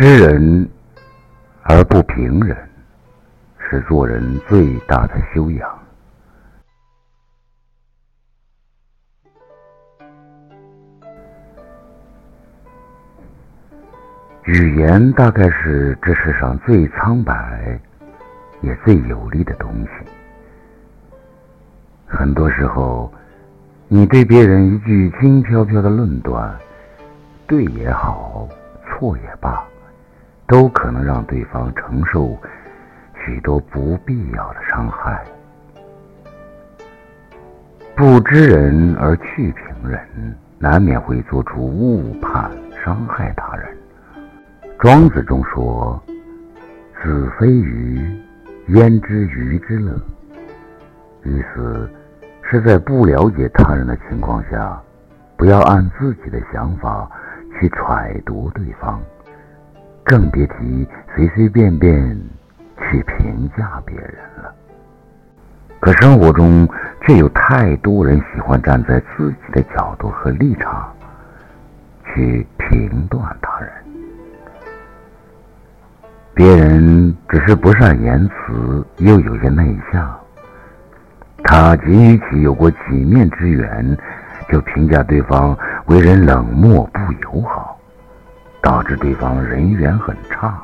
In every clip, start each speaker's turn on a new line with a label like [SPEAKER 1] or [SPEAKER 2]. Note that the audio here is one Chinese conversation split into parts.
[SPEAKER 1] 知人而不评人，是做人最大的修养。语言大概是这世上最苍白，也最有力的东西。很多时候，你对别人一句轻飘飘的论断，对也好，错也罢，都可能让对方承受许多不必要的伤害。不知人而去评人，难免会做出误判，伤害他人。庄子中说：“子非鱼，焉知鱼之乐？”意思是在不了解他人的情况下，不要按自己的想法去揣度对方，更别提随随便便去评价别人了。可生活中却有太多人喜欢站在自己的角度和立场去评断他人。别人只是不善言辞，又有些内向。他仅与其有过几面之缘，就评价对方为人冷漠不友好，导致对方人缘很差。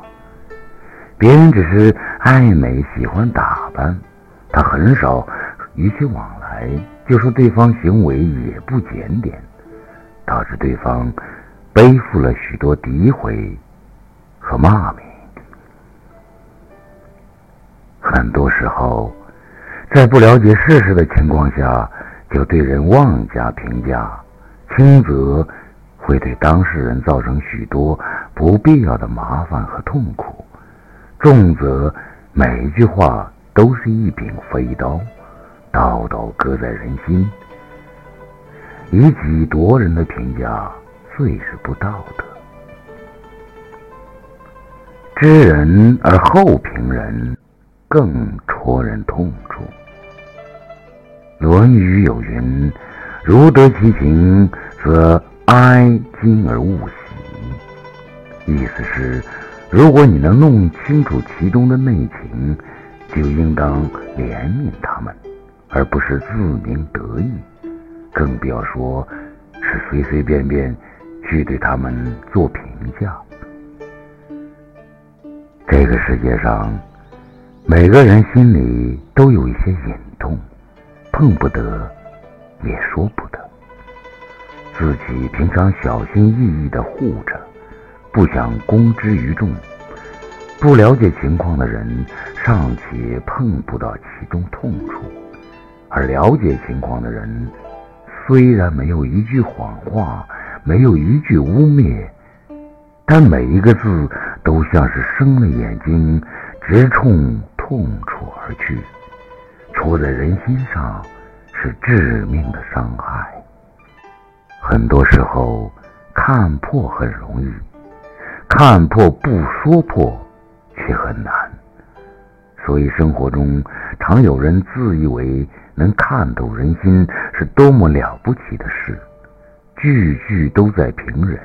[SPEAKER 1] 别人只是爱美喜欢打扮，他很少与其往来，就说对方行为也不检点，导致对方背负了许多诋毁和骂名。很多时候，在不了解事实的情况下，就对人妄加评价，轻则会对当事人造成许多不必要的麻烦和痛苦，重则每一句话都是一柄飞刀，刀刀割在人心。以己夺人的评价最是不道德。知人而后评人。更戳人痛处。《论语》有云：“如得其情，则哀今而勿喜。”意思是，如果你能弄清楚其中的内情，就应当怜悯他们，而不是自鸣得意，更不要说是随随便便去对他们做评价。这个世界上。每个人心里都有一些隐痛，碰不得，也说不得。自己平常小心翼翼地护着，不想公之于众。不了解情况的人尚且碰不到其中痛处，而了解情况的人，虽然没有一句谎话，没有一句污蔑，但每一个字都像是生了眼睛，直冲。痛处而去，戳在人心上，是致命的伤害。很多时候，看破很容易，看破不说破却很难。所以，生活中常有人自以为能看透人心，是多么了不起的事，句句都在评人；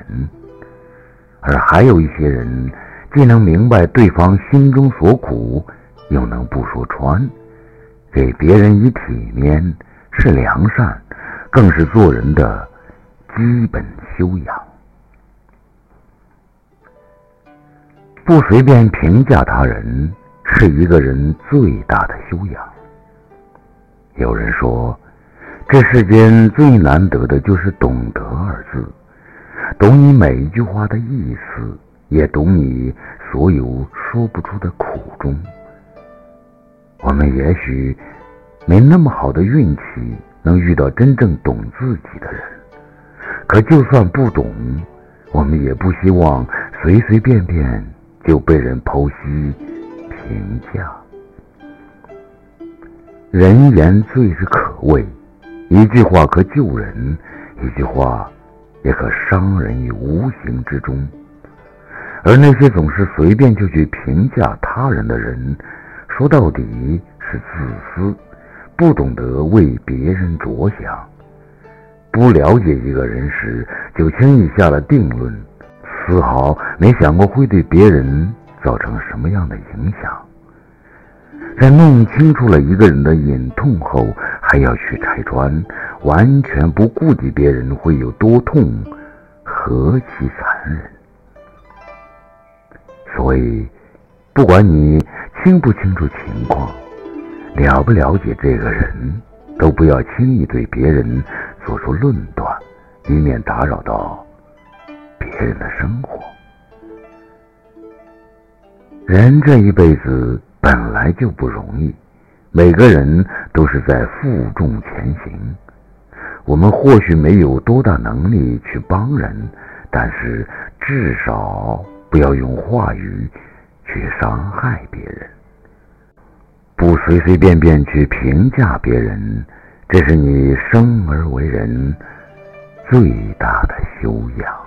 [SPEAKER 1] 而还有一些人，既能明白对方心中所苦。又能不说穿，给别人以体面是良善，更是做人的基本修养。不随便评价他人，是一个人最大的修养。有人说，这世间最难得的就是“懂得”二字，懂你每一句话的意思，也懂你所有说不出的苦衷。我们也许没那么好的运气，能遇到真正懂自己的人。可就算不懂，我们也不希望随随便便就被人剖析、评价。人言最是可畏，一句话可救人，一句话也可伤人于无形之中。而那些总是随便就去评价他人的人，说到底是自私，不懂得为别人着想，不了解一个人时就轻易下了定论，丝毫没想过会对别人造成什么样的影响。在弄清楚了一个人的隐痛后，还要去拆穿，完全不顾及别人会有多痛，何其残忍！所以，不管你清不清楚情况，了不了解这个人，都不要轻易对别人做出论断，以免打扰到别人的生活。人这一辈子本来就不容易，每个人都是在负重前行。我们或许没有多大能力去帮人，但是至少不要用话语去伤害别人，不随随便便去评价别人，这是你生而为人最大的修养。